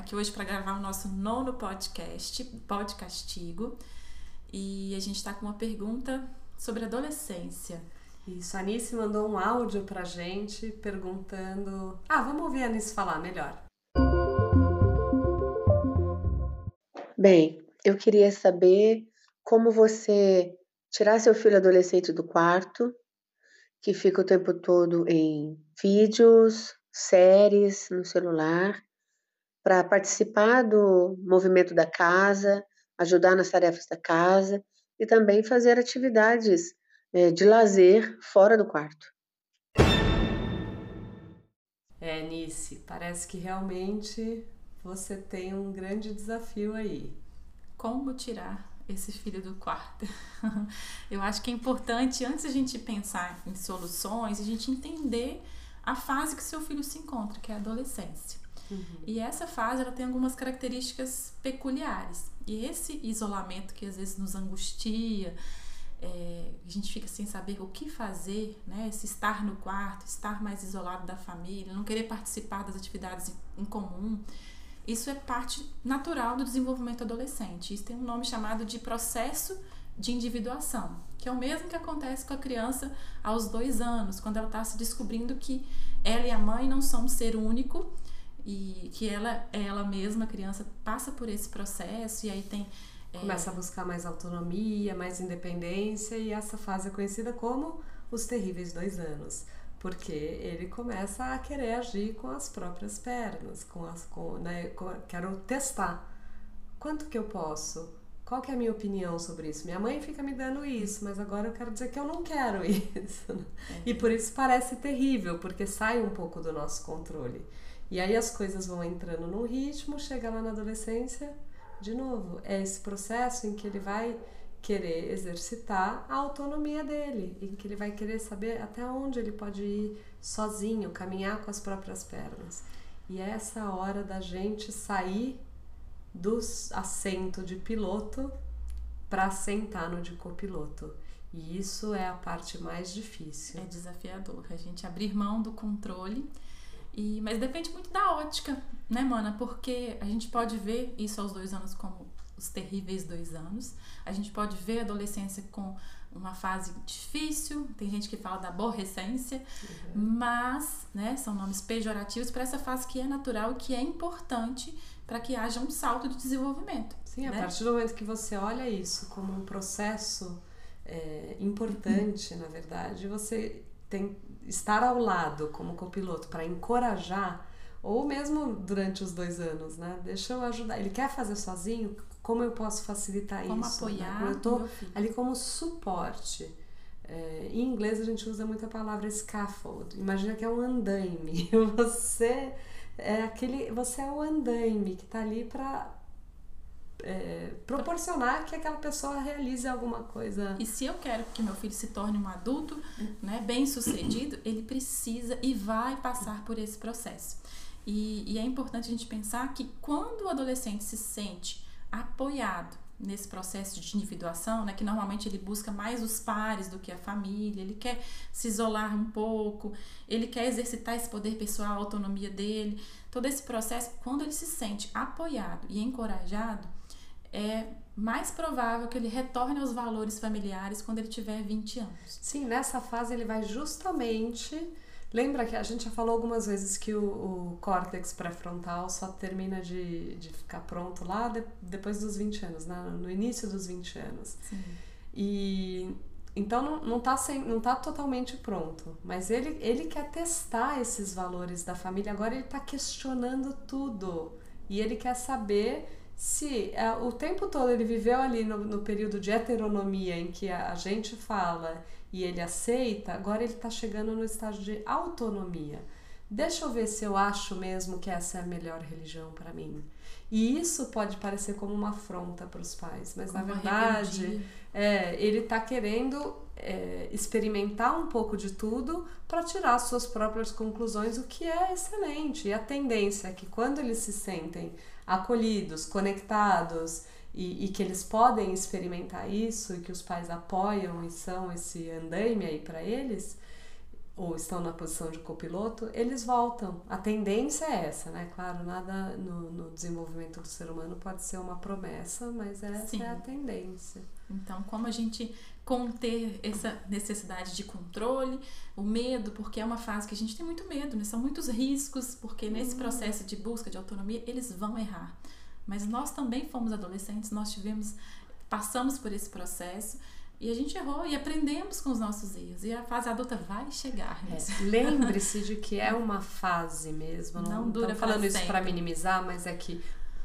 aqui hoje para gravar o nosso nono podcast, Podcastigo, e a gente está com uma pergunta sobre adolescência. Isso, a Anice mandou um áudio pra gente perguntando. Ah, vamos ouvir a Anice falar melhor. Bem, eu queria saber como você tirar seu filho adolescente do quarto, que fica o tempo todo em vídeos, séries no celular, para participar do movimento da casa, ajudar nas tarefas da casa e também fazer atividades eh, de lazer fora do quarto. É, Anice, parece que realmente você tem um grande desafio aí. Como tirar esse filho do quarto? Eu acho que é importante, antes a gente pensar em soluções, a gente entender a fase que seu filho se encontra, que é a adolescência. E essa fase ela tem algumas características peculiares. E esse isolamento que às vezes nos angustia, é, a gente fica sem saber o que fazer, né? Se estar no quarto, estar mais isolado da família, não querer participar das atividades em comum. Isso é parte natural do desenvolvimento adolescente. Isso tem um nome chamado de processo de individuação, que é o mesmo que acontece com a criança aos dois anos, quando ela está se descobrindo que ela e a mãe não são um ser único e que ela é ela mesma, a criança passa por esse processo e aí tem é, Começa a buscar mais autonomia, mais independência, e essa fase é conhecida como os terríveis dois anos. Porque ele começa a querer agir com as próprias pernas, com as, com, né, com- quero testar. Quanto que eu posso? Qual que é a minha opinião sobre isso? Minha mãe fica me dando isso, mas agora eu quero dizer que eu não quero isso. né? E por isso parece terrível, porque sai um pouco do nosso controle. E aí as coisas vão entrando num ritmo, chega lá na adolescência, de novo, é esse processo em que ele vai querer exercitar a autonomia dele, em que ele vai querer saber até onde ele pode ir sozinho, caminhar com as próprias pernas. E é essa hora da gente sair do assento de piloto para sentar no de copiloto. E isso é a parte mais difícil. É desafiador a gente abrir mão do controle. E, mas depende muito da ótica, né, mana? Porque a gente pode ver isso aos dois anos como os terríveis dois anos. A gente pode ver a adolescência com uma fase difícil. Tem gente que fala da aborrecência, mas, né, são nomes pejorativos para essa fase que é natural e que é importante para que haja um salto de desenvolvimento. Sim, a né? partir do momento que você olha isso como um processo é, importante, na verdade, você tem estar ao lado como copiloto para encorajar, ou mesmo durante os dois anos, né? Deixa eu ajudar. Ele quer fazer sozinho? Como eu posso facilitar Como isso? apoiar né? Como eu tô meu filho. ali como suporte. É, em inglês a gente usa muito a palavra scaffold. Imagina que é um andaime. Você é aquele, você é o andaime que está ali para proporcionar que aquela pessoa realize alguma coisa. E se eu quero que meu filho se torne um adulto né, bem sucedido, ele precisa e vai passar por esse processo. E, e é importante a gente pensar que quando o adolescente se sente apoiado nesse processo de individuação, né, que normalmente ele busca mais os pares do que a família, ele quer se isolar um pouco, ele quer exercitar esse poder pessoal, a autonomia dele, todo esse processo, quando ele se sente apoiado e encorajado, é mais provável que ele retorne aos valores familiares quando ele tiver 20 anos. Sim, nessa fase ele vai justamente. Lembra que a gente já falou algumas vezes que o, o córtex pré-frontal só termina de, de ficar pronto lá de- depois dos 20 anos, né? no início dos 20 anos. Sim. E então não, não, tá sem, não tá totalmente pronto, mas ele, ele quer testar esses valores da família. Agora ele está questionando tudo e ele quer saber se é, o tempo todo ele viveu ali no, no período de heteronomia em que a, a gente fala e ele aceita, agora ele está chegando no estágio de autonomia. deixa eu ver se eu acho mesmo que essa é a melhor religião para mim. E isso pode parecer como uma afronta para os pais, mas Como na verdade é, ele está querendo é, experimentar um pouco de tudo para tirar suas próprias conclusões, o que é excelente. E a tendência é que quando eles se sentem acolhidos, conectados e, e que eles podem experimentar isso e que os pais apoiam e são esse andaime aí para eles, ou estão na posição de copiloto, eles voltam. A tendência é essa, né? Claro, nada no, no desenvolvimento do ser humano pode ser uma promessa, mas essa Sim. é a tendência. Então, como a gente conter essa necessidade de controle, o medo, porque é uma fase que a gente tem muito medo, né? São muitos riscos, porque nesse processo de busca de autonomia, eles vão errar. Mas nós também fomos adolescentes, nós tivemos, passamos por esse processo e a gente errou e aprendemos com os nossos erros. E a fase adulta vai chegar É, nisso. Lembre-se de que é uma fase mesmo. Não, Não dura falando isso para minimizar, mas é que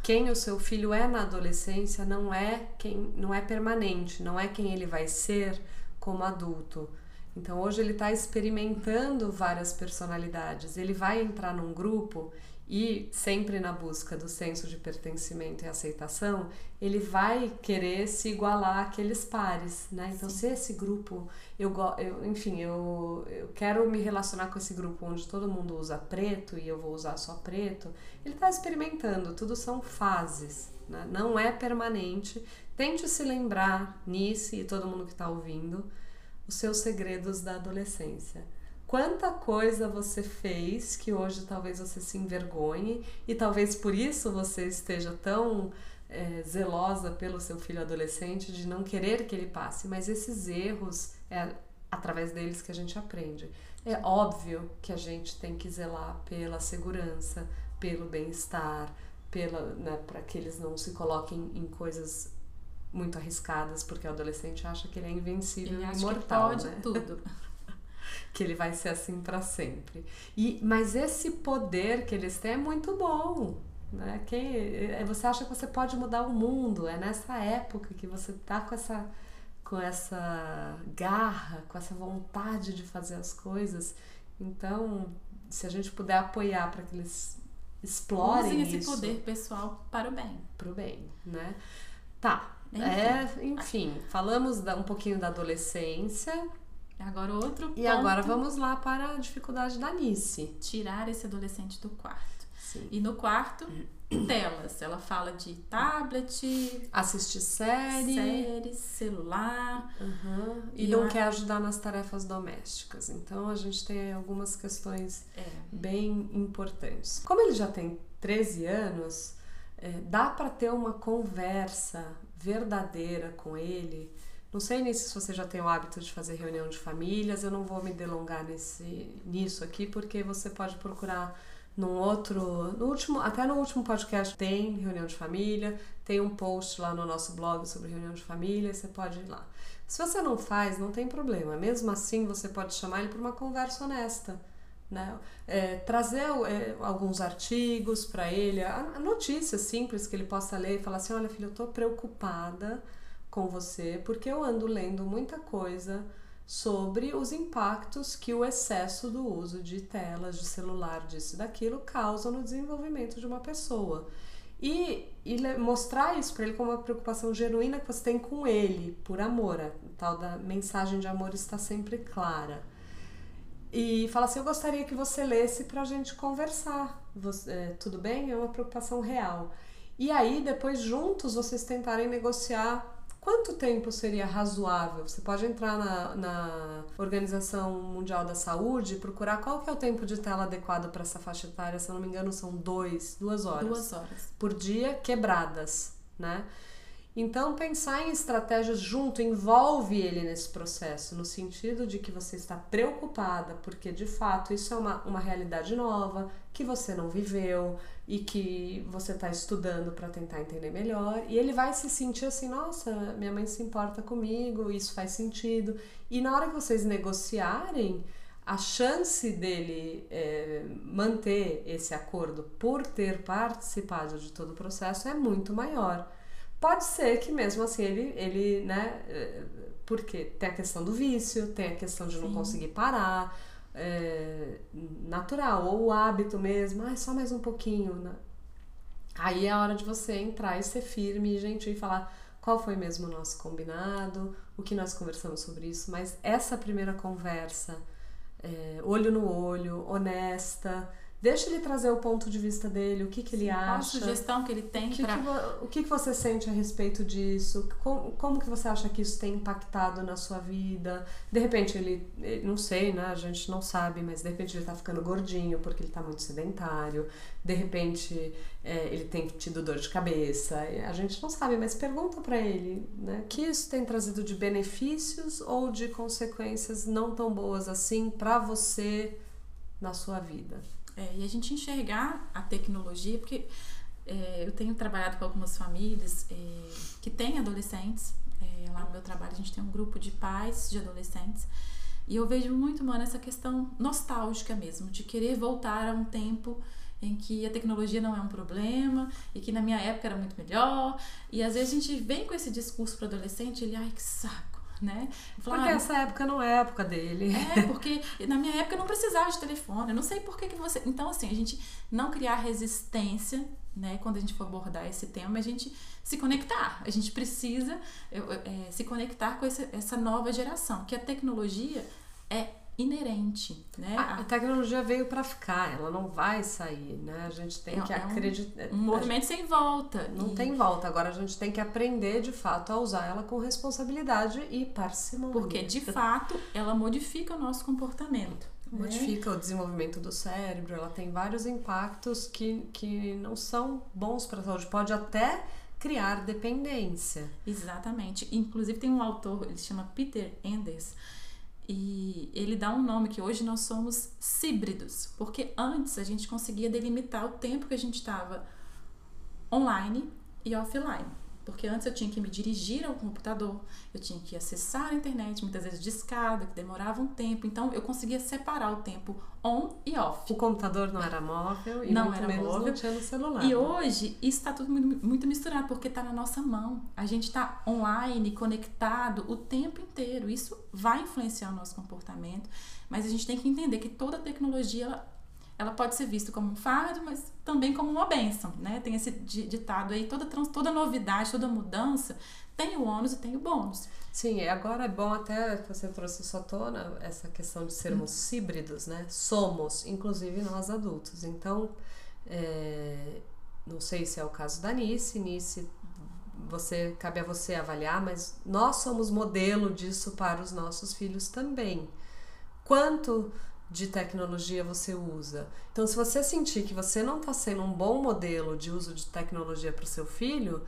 quem o seu filho é na adolescência não é quem não é permanente, não é quem ele vai ser como adulto. Então hoje ele está experimentando várias personalidades. Ele vai entrar num grupo e sempre na busca do senso de pertencimento e aceitação, ele vai querer se igualar àqueles pares, né? Então se esse grupo eu, eu enfim, eu, eu quero me relacionar com esse grupo onde todo mundo usa preto e eu vou usar só preto, ele está experimentando, tudo são fases, né? não é permanente. Tente se lembrar, Nice e todo mundo que está ouvindo, os seus segredos da adolescência. Quanta coisa você fez que hoje talvez você se envergonhe e talvez por isso você esteja tão eh, zelosa pelo seu filho adolescente de não querer que ele passe, mas esses erros é através deles que a gente aprende. É óbvio que a gente tem que zelar pela segurança, pelo bem-estar, pela, né, para que eles não se coloquem em coisas muito arriscadas, porque o adolescente acha que ele é invencível e imortal, que pode né? tudo. que ele vai ser assim para sempre. E mas esse poder que eles têm é muito bom, né? Quem é, você acha que você pode mudar o mundo? É nessa época que você tá com essa com essa garra, com essa vontade de fazer as coisas. Então, se a gente puder apoiar para que eles explorem Usem esse isso poder pessoal para o bem. pro bem, né? Tá. Enfim. É, enfim, falamos da- um pouquinho da adolescência Agora outro e ponto, agora vamos lá para a dificuldade da Nice. tirar esse adolescente do quarto. Sim. E no quarto, telas. Ela fala de tablet, Assistir série séries, celular. Uhum. e, E não eu- quer ajudar nas tarefas domésticas. Então a gente tem algumas questões É. bem importantes. Como ele já tem 13 anos, é, dá para ter uma conversa verdadeira com ele. Não sei nem se você já tem o hábito de fazer reunião de famílias, eu não vou me delongar nesse, nisso aqui, porque você pode procurar num outro. No último, até no último podcast tem reunião de família, tem um post lá no nosso blog sobre reunião de família, você pode ir lá. Se você não faz, não tem problema. Mesmo assim, você pode chamar ele para uma conversa honesta. Né? É, trazer é, alguns artigos para ele, a, a notícia simples que ele possa ler e falar assim: olha, filho, eu estou preocupada com você porque eu ando lendo muita coisa sobre os impactos que o excesso do uso de telas, de celular, disso daquilo causa no desenvolvimento de uma pessoa. E, e mostrar isso para ele como uma preocupação genuína que você tem com ele, por amor. A tal da mensagem de amor está sempre clara. E fala assim: Eu gostaria que você lesse para a gente conversar. Você- é, tudo bem? É uma preocupação real. E aí, depois, juntos, vocês tentarem negociar quanto tempo seria razoável. Você pode entrar na, na Organização Mundial da Saúde e procurar qual que é o tempo de tela adequado para essa faixa etária. Se eu não me engano, são dois, duas horas Duas horas. por dia quebradas, né? Então, pensar em estratégias junto envolve ele nesse processo, no sentido de que você está preocupada, porque de fato isso é uma, uma realidade nova, que você não viveu e que você está estudando para tentar entender melhor. E ele vai se sentir assim: nossa, minha mãe se importa comigo, isso faz sentido. E na hora que vocês negociarem, a chance dele é, manter esse acordo por ter participado de todo o processo é muito maior. Pode ser que mesmo assim ele, ele né, é, porque tem a questão do vício, tem a questão de não Sim. conseguir parar, é, natural, ou o hábito mesmo, ah, só mais um pouquinho. Né? Aí é a hora de você entrar e ser firme e gentil e falar qual foi mesmo o nosso combinado, o que nós conversamos sobre isso, mas essa primeira conversa, é, olho no olho, honesta, Deixa ele trazer o ponto de vista dele, o que, que ele Sim, acha. Qual a sugestão que ele tem o que, para. que, o que, que você sente a respeito disso? Como, como que você acha que isso tem impactado na sua vida? De repente ele, ele- não sei, né? A gente não sabe, mas de repente ele tá ficando gordinho porque ele tá muito sedentário. De repente é, ele tem tido dor de cabeça. A gente não sabe, mas pergunta para ele, né? Que isso tem trazido de benefícios ou de consequências não tão boas assim para você na sua vida? É, e a gente enxergar a tecnologia, porque é, eu tenho trabalhado com algumas famílias é, que têm adolescentes. É, lá no meu trabalho a gente tem um grupo de pais de adolescentes. E eu vejo muito, mano, essa questão nostálgica mesmo, de querer voltar a um tempo em que a tecnologia não é um problema e que na minha época era muito melhor. E às vezes a gente vem com esse discurso para adolescente, ele, ai que saco, né? Fala, Porque "Ah, essa época não é a época dele. é, porque na minha época eu não precisava de telefone. Eu não sei por que, que você. Então, assim, a gente não criar resistência, né, quando a gente for abordar esse tema, a gente se conectar. A gente precisa é, se conectar com esse- essa nova geração, que a tecnologia é inerente, né? A, a tecnologia veio para ficar, ela não vai sair, né? A gente tem É- que é um- acreditar. um movimento sem volta. Não E- tem volta. Agora a gente tem que aprender de fato a usar ela com responsabilidade e parcimônia. Porque, de fato, ela modifica o nosso comportamento. né? Modifica o desenvolvimento do cérebro, ela tem vários impactos que, que não são bons para a saúde. Pode até criar dependência. Exatamente. Inclusive tem um autor, ele se chama Peter Enders, e ele dá um nome que hoje nós somos híbridos, porque antes a gente conseguia delimitar o tempo que a gente estava online e offline. Porque antes eu tinha que me dirigir ao computador, eu tinha que acessar a internet, muitas vezes de escada, que demorava um tempo. Então eu conseguia separar o tempo on e off. O computador não era móvel e Não era móvel. não tinha no celular. E né? hoje isso está tudo muito, muito misturado, porque está na nossa mão. A gente está online, conectado o tempo inteiro. Isso vai influenciar o nosso comportamento, mas a gente tem que entender que toda tecnologia ela, ela pode ser vista como um fardo, mas também como uma bênção, né? Tem esse di- ditado aí, toda, trans- toda novidade, toda mudança tem o ônus e tem o bônus. Sim, agora é bom até que você trouxe isso à tona, essa questão de sermos híbridos, né? Somos, inclusive nós adultos. Então, é, não sei se é o caso da Nice, Nice, você, cabe a você avaliar, mas nós somos modelo disso para os nossos filhos também. Quanto de tecnologia você usa? Então, se você sentir que você não está sendo um bom modelo de uso de tecnologia para o seu filho,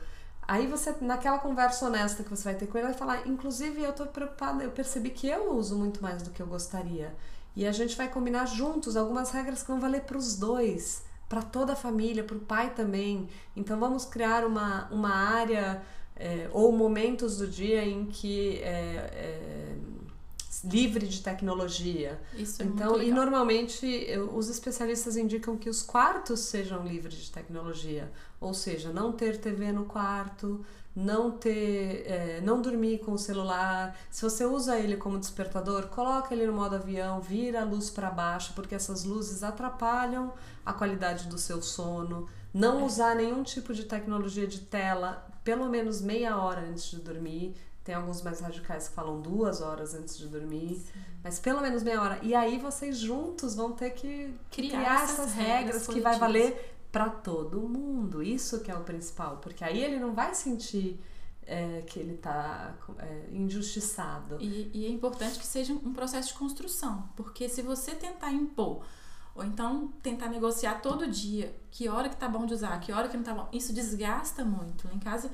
Aí você, naquela conversa honesta que você vai ter com ele, vai falar, inclusive eu tô preocupada, eu percebi que eu uso muito mais do que eu gostaria. E a gente vai combinar juntos algumas regras que vão valer para os dois, para toda a família, para o pai também. Então vamos criar uma, uma área é, ou momentos do dia em que é, livre de tecnologia. Isso é Então, e normalmente eu- os especialistas indicam que os quartos sejam livres de tecnologia, ou seja, não ter TV no quarto, não ter, é, não dormir com o celular. Se você usa ele como despertador, coloca ele no modo avião, vira a luz para baixo, porque essas luzes atrapalham a qualidade do seu sono. Não usar nenhum tipo de tecnologia de tela, pelo menos meia hora antes de dormir. Tem alguns mais radicais que falam duas horas antes de dormir. Mas pelo menos meia hora. E aí vocês juntos vão ter que Criar criar, essas essas regras regras que vai valer para todo mundo. Isso que é o principal. Porque aí ele não vai sentir é, que ele tá é, injustiçado. E, e é importante que seja um processo de construção, porque se você tentar impor, ou então tentar negociar todo dia, que hora que tá bom de usar, que hora que não tá bom, isso desgasta muito. Lá em casa,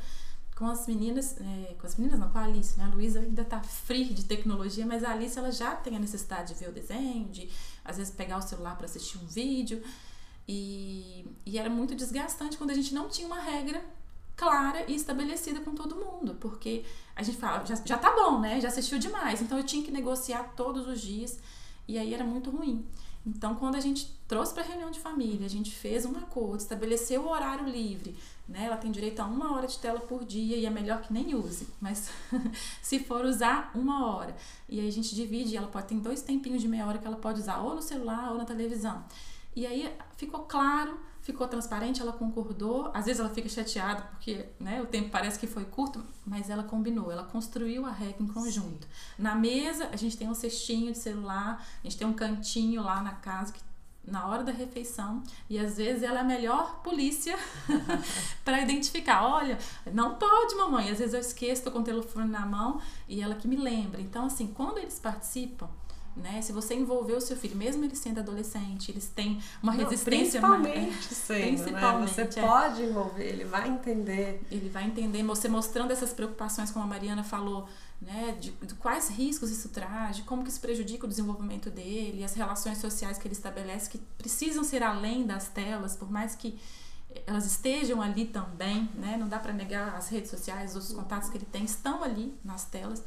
com as meninas, é, com as meninas não, com a Alice, né? A Luísa ainda tá free de tecnologia, mas a Alice ela já tem a necessidade de ver o desenho, de às vezes pegar o celular para assistir um vídeo. E, e era muito desgastante quando a gente não tinha uma regra clara e estabelecida com todo mundo, porque a gente fala, já, já tá bom, né? Já assistiu demais, então eu tinha que negociar todos os dias e aí era muito ruim. Então, quando a gente trouxe para a reunião de família, a gente fez um acordo, estabeleceu o horário livre, né? Ela tem direito a uma hora de tela por dia e é melhor que nem use, mas se for usar uma hora. E aí a gente divide, ela pode ter dois tempinhos de meia hora que ela pode usar ou no celular ou na televisão. E aí ficou claro, ficou transparente, ela concordou. Às vezes ela fica chateada porque né, o tempo parece que foi curto, mas ela combinou, ela construiu a regra em conjunto. Sim. Na mesa, a gente tem um cestinho de celular, a gente tem um cantinho lá na casa que na hora da refeição e às vezes ela é a melhor polícia para identificar. Olha, não pode, mamãe. Às vezes eu esqueço, tô com o telefone na mão e ela que me lembra. Então, assim, quando eles participam, né? Se você envolver o seu filho, mesmo ele sendo adolescente, eles têm uma Não, resistência principalmente mais, sendo, principalmente, né? Você é. pode envolver, ele vai entender. Ele vai entender, você mostrando essas preocupações, como a Mariana falou, né, de, de, quais riscos isso traz, de como que isso prejudica o desenvolvimento dele, as relações sociais que ele estabelece que precisam ser além das telas, por mais que elas estejam ali também, né? Não dá para negar as redes sociais, os contatos que ele tem estão ali nas telas,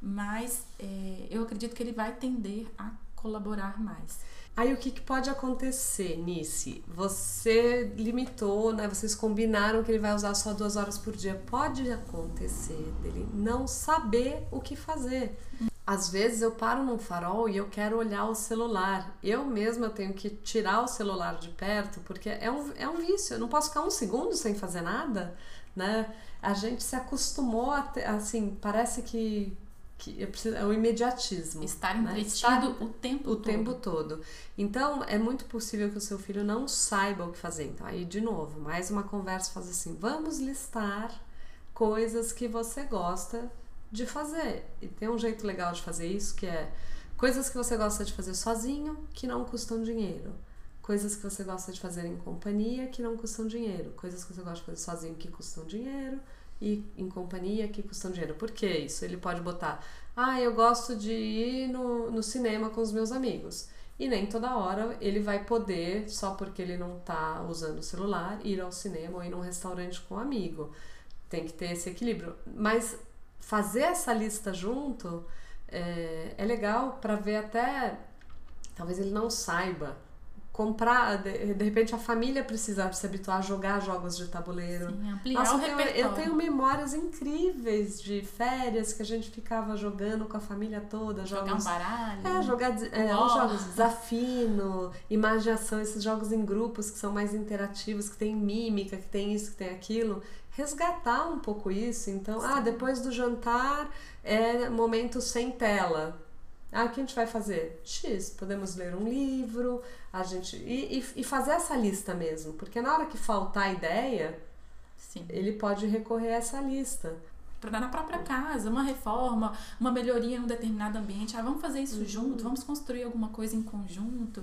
mas é, eu acredito que ele vai tender a colaborar mais. Aí o que, que, pode acontecer, Nice? Você limitou, né? Vocês combinaram que ele vai usar só duas horas por dia. Pode acontecer dele não saber o que fazer. Às vezes eu paro num farol e eu quero olhar o celular. Eu mesma tenho que tirar o celular de perto, porque é um, é um vício. Eu não posso ficar um segundo sem fazer nada, né? A gente se acostumou a ter, assim, parece que que preciso, é o imediatismo. Estar né? entretido o tempo o todo. tempo todo. Então, é muito possível que o seu filho não saiba o que fazer. Então, aí, de novo, mais uma conversa faz assim: vamos listar coisas que você gosta de fazer. E tem um jeito legal de fazer isso que é coisas que você gosta de fazer sozinho que não custam dinheiro. Coisas que você gosta de fazer em companhia que não custam dinheiro. Coisas que você gosta de fazer sozinho que custam dinheiro e em companhia que custam dinheiro. Por que isso? Ele pode botar, ah, eu gosto de ir no, no cinema com os meus amigos. E nem toda hora ele vai poder, só porque ele não está usando o celular, ir ao cinema ou ir num restaurante com um amigo. Tem que ter esse equilíbrio. Mas fazer essa lista junto é, é legal para ver até. Talvez ele não saiba comprar, de, de, repente a família precisa se habituar a jogar jogos de tabuleiro. Sim, Nossa, eu, tenho, eu tenho memórias incríveis de férias que a gente ficava jogando com a família toda. Jogar jogos, um baralho. É, jogar é, os jogos desafino, imaginação, esses jogos em grupos que são mais interativos, que tem mímica, que tem isso, que tem aquilo. Resgatar um pouco isso. Então, ah, Sim. ah, depois do jantar é momento sem tela ah, o que a gente vai fazer? X, podemos ler um livro, a gente. E, e, e fazer essa lista mesmo, porque na hora que faltar a ideia, Sim. ele pode recorrer a essa lista. Na própria casa, uma reforma, uma melhoria em um determinado ambiente. Ah, vamos fazer isso uhum. junto, vamos construir alguma coisa em conjunto,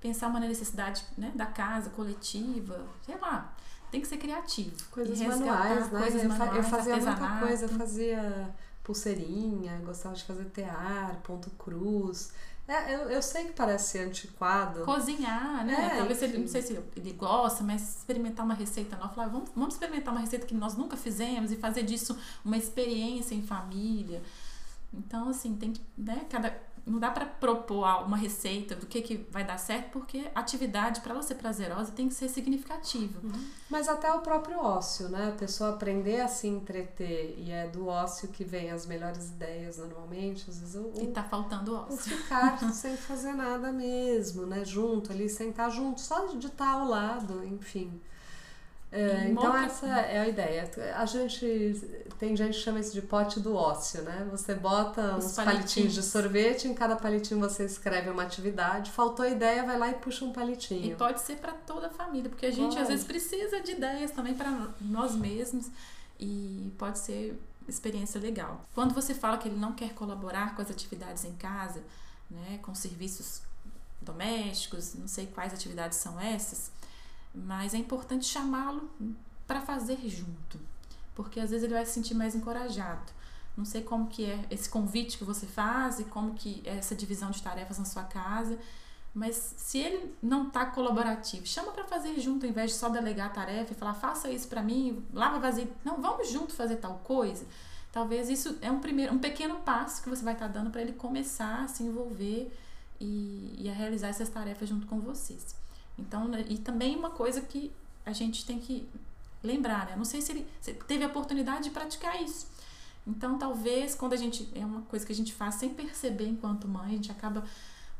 pensar uma necessidade né, da casa coletiva, sei lá. Tem que ser criativo. Coisas manuais, né? Coisas eu, manuais, eu fazia muita coisa, eu fazia pulseirinha, gostava de fazer tear, ponto cruz. É, eu, eu sei que parece antiquado. Cozinhar, né? É, Talvez ele, não sei se ele gosta, mas experimentar uma receita nova. Falar, vamos, vamos experimentar uma receita que nós nunca fizemos e fazer disso uma experiência em família. Então, assim, tem que, né, cada, não dá para propor uma receita do que, que vai dar certo, porque a atividade, para ela ser prazerosa, tem que ser significativa. Uhum. Mas até o próprio ócio, né? A pessoa aprender a se entreter, e é do ócio que vem as melhores ideias normalmente. Às vezes o, e tá faltando ócio. O ficar sem fazer nada mesmo, né? Junto ali, sentar junto, só de estar ao lado, enfim. É, então essa é a ideia. A gente tem gente que chama isso de pote do ócio, né? Você bota Os uns palitinhos. palitinhos de sorvete, em cada palitinho você escreve uma atividade. Faltou ideia, vai lá e puxa um palitinho. E pode ser para toda a família, porque a gente pode. às vezes precisa de ideias também para nós mesmos e pode ser experiência legal. Quando você fala que ele não quer colaborar com as atividades em casa, né, com serviços domésticos, não sei quais atividades são essas, mas é importante chamá-lo para fazer junto, porque às vezes ele vai se sentir mais encorajado. Não sei como que é esse convite que você faz e como que é essa divisão de tarefas na sua casa, mas se ele não está colaborativo, chama para fazer junto, ao invés de só delegar a tarefa e falar, faça isso para mim, lava vazio. Não, vamos junto fazer tal coisa. Talvez isso é um primeiro, um pequeno passo que você vai estar tá dando para ele começar a se envolver e, e a realizar essas tarefas junto com vocês. Então, né, e também uma coisa que a gente tem que lembrar, né? Não sei se ele, se teve a oportunidade de praticar isso. Então, talvez, quando a gente. É uma coisa que a gente faz sem perceber enquanto mãe, a gente acaba.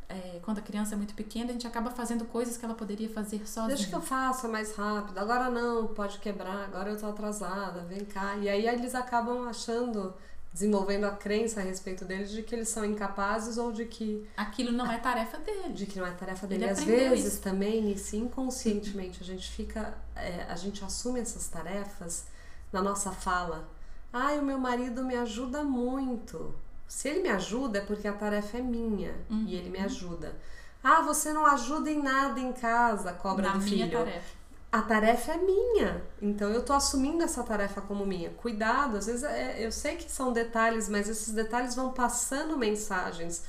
É, quando a criança é muito pequena, a gente acaba fazendo coisas que ela poderia fazer sozinha. Deixa que eu faça mais rápido. Agora não, pode quebrar. Agora eu tô atrasada, vem cá. E aí eles acabam achando desenvolvendo a crença a respeito deles de que eles são incapazes ou de que aquilo não é tarefa dele. De que não é tarefa dele. Ele Às vezes isso. também, se inconscientemente a gente fica, é, a gente assume essas tarefas na nossa fala. Ai, o meu marido me ajuda muito. Se ele me ajuda é porque a tarefa é minha Uhum. e ele me ajuda. Ah, você não ajuda em nada em casa, cobra Na do filho tarefa. A tarefa é minha. Então eu tô assumindo essa tarefa como minha. Cuidado, às vezes é- eu sei que são detalhes, mas esses detalhes vão passando mensagens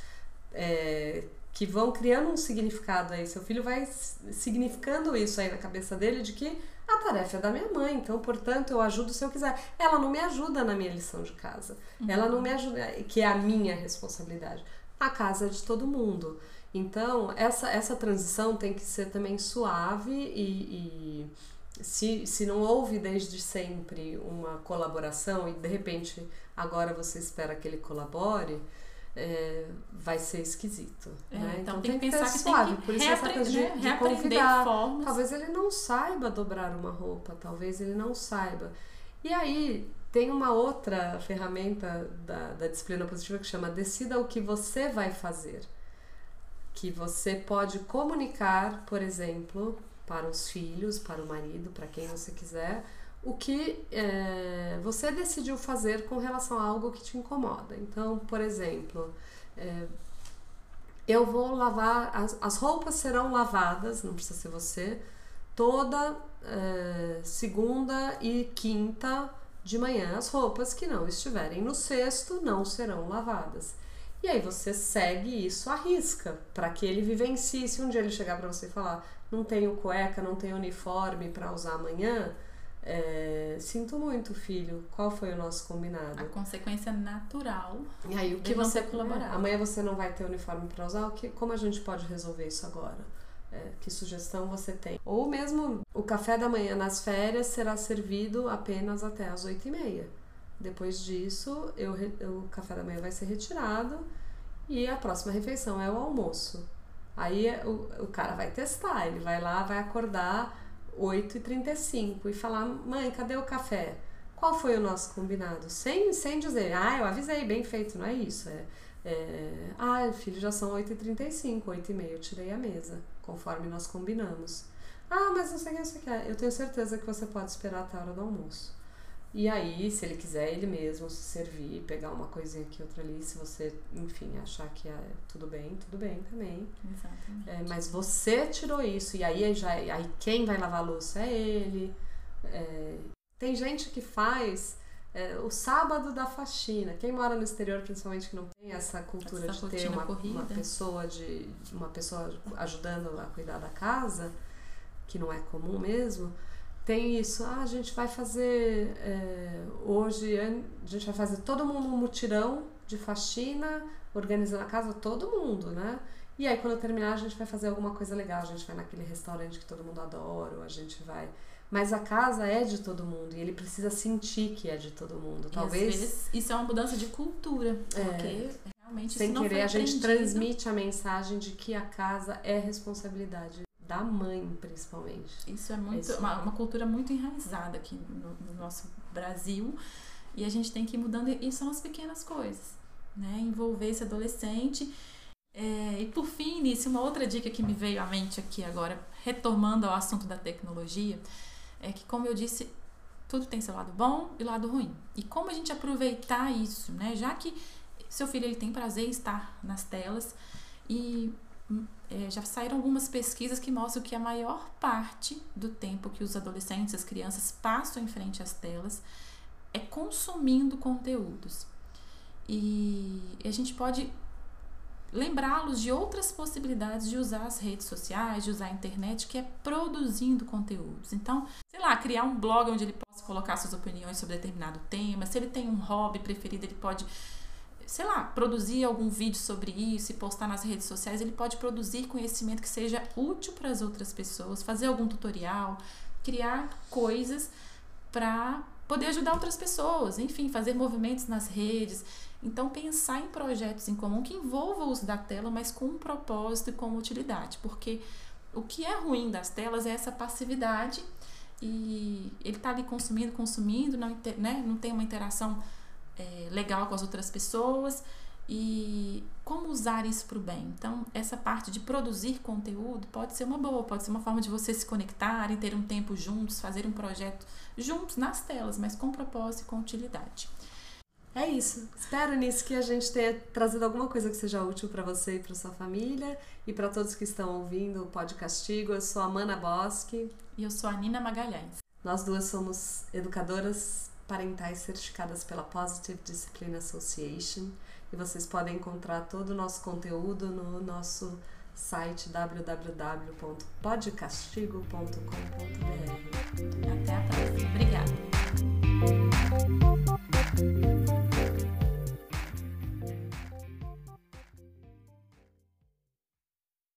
é, que vão criando um significado aí. Seu filho vai significando isso aí na cabeça dele de que a tarefa é da minha mãe, então, portanto, eu ajudo se eu quiser. Ela não me ajuda na minha lição de casa. Ela não me ajuda, que é a minha responsabilidade. A casa é de todo mundo. Então, essa, essa transição tem que ser também suave e, e se, se não houve desde sempre uma colaboração e de repente agora você espera que ele colabore, é, vai ser esquisito. É, né? então tem que pensar ser que tem suave. que Por isso essa coisa de, reaprender, de convidar. formas. Talvez ele não saiba dobrar uma roupa, talvez ele não saiba. E aí tem uma outra ferramenta da, da disciplina positiva que chama Decida o que você vai fazer. Que você pode comunicar, por exemplo, para os filhos, para o marido, para quem você quiser, o que eh, você decidiu fazer com relação a algo que te incomoda. Então, por exemplo, eh, eu vou lavar, as, as roupas serão lavadas, não precisa ser você, toda eh, segunda e quinta de manhã. As roupas que não estiverem no cesto não serão lavadas. E aí você segue isso à risca, para que ele vivencie. Se um dia ele chegar para você e falar, não tenho cueca, não tenho uniforme para usar amanhã, é, sinto muito, filho. Qual foi o nosso combinado? A consequência natural. E aí o que você ter colaborado. É, amanhã você não vai ter uniforme para usar, o que, como a gente pode resolver isso agora? É, que sugestão você tem? Ou mesmo o café da manhã nas férias será servido apenas até às oito e meia. Depois disso, eu, o café da manhã vai ser retirado e a próxima refeição é o almoço. Aí o, o cara vai testar, ele vai lá, vai acordar 8h35 e falar, mãe, cadê o café? Qual foi o nosso combinado? Sem, sem dizer, ah, eu avisei, bem feito, não é isso. É, é ah, filho, já são 8h35, 8h30, eu tirei a mesa, conforme nós combinamos. Ah, mas não sei o que você quer. Eu tenho certeza que você pode esperar até a hora do almoço. E aí, se ele quiser ele mesmo se servir, pegar uma coisinha aqui, outra ali, se você, enfim, achar que é tudo bem, tudo bem também. Exatamente. É, mas você tirou isso, e aí, já, aí quem vai lavar a louça é ele. É, tem gente que faz é, o sábado da faxina. Quem mora no exterior, principalmente, que não tem essa cultura Essa de ter uma, uma pessoa de uma pessoa ajudando a cuidar da casa, que não é comum mesmo. Tem isso, ah, a gente vai fazer é, hoje, a gente vai fazer todo mundo um mutirão de faxina, organizando a casa, todo mundo, né? E aí, quando terminar, a gente vai fazer alguma coisa legal. A gente vai naquele restaurante que todo mundo adora, ou a gente vai. Mas a casa é de todo mundo e ele precisa sentir que é de todo mundo. Talvez, vezes isso é uma mudança de cultura, porque realmente sem isso não querer, a gente transmite a mensagem de que a casa é responsabilidade da mãe, principalmente. Isso é muito Isso. uma, uma cultura muito enraizada aqui no, no nosso Brasil e a gente tem que ir mudando e são as pequenas coisas, né? Envolver esse adolescente. É, e por fim, Nisso, uma outra dica que me veio à mente aqui agora, retomando ao assunto da tecnologia, é que, como eu disse, tudo tem seu lado bom e lado ruim. E como a gente aproveitar isso, né? Já que seu filho ele tem prazer em estar nas telas e é, já saíram algumas pesquisas que mostram que a maior parte do tempo que os adolescentes, as crianças passam em frente às telas é consumindo conteúdos. E a gente pode lembrá-los de outras possibilidades de usar as redes sociais, de usar a internet, que é produzindo conteúdos. Então, sei lá, criar um blog onde ele possa colocar suas opiniões sobre determinado tema. Se ele tem um hobby preferido, ele pode sei lá, produzir algum vídeo sobre isso e postar nas redes sociais, ele pode produzir conhecimento que seja útil para as outras pessoas, fazer algum tutorial, criar coisas para poder ajudar outras pessoas, enfim, fazer movimentos nas redes. Então, pensar em projetos em comum que envolvam o uso da tela, mas com um propósito e com utilidade, porque o que é ruim das telas é essa passividade e ele está ali consumindo, consumindo, não, né, não tem uma interação é, legal com as outras pessoas e como usar isso para o bem. Então, essa parte de produzir conteúdo pode ser uma boa, pode ser uma forma de vocês se conectarem, ter um tempo juntos, fazer um projeto juntos nas telas, mas com propósito e com utilidade. É isso. Espero nisso que a gente tenha trazido alguma coisa que seja útil para você e para sua família e para todos que estão ouvindo o Pod Castigo. Eu sou a Mana Bosque. E eu sou a Nina Magalhães. Nós duas somos educadoras parentais certificadas pela Positive Discipline Association e vocês podem encontrar todo o nosso conteúdo no nosso site www.podcastigo.com.br. Até a próxima. Obrigada.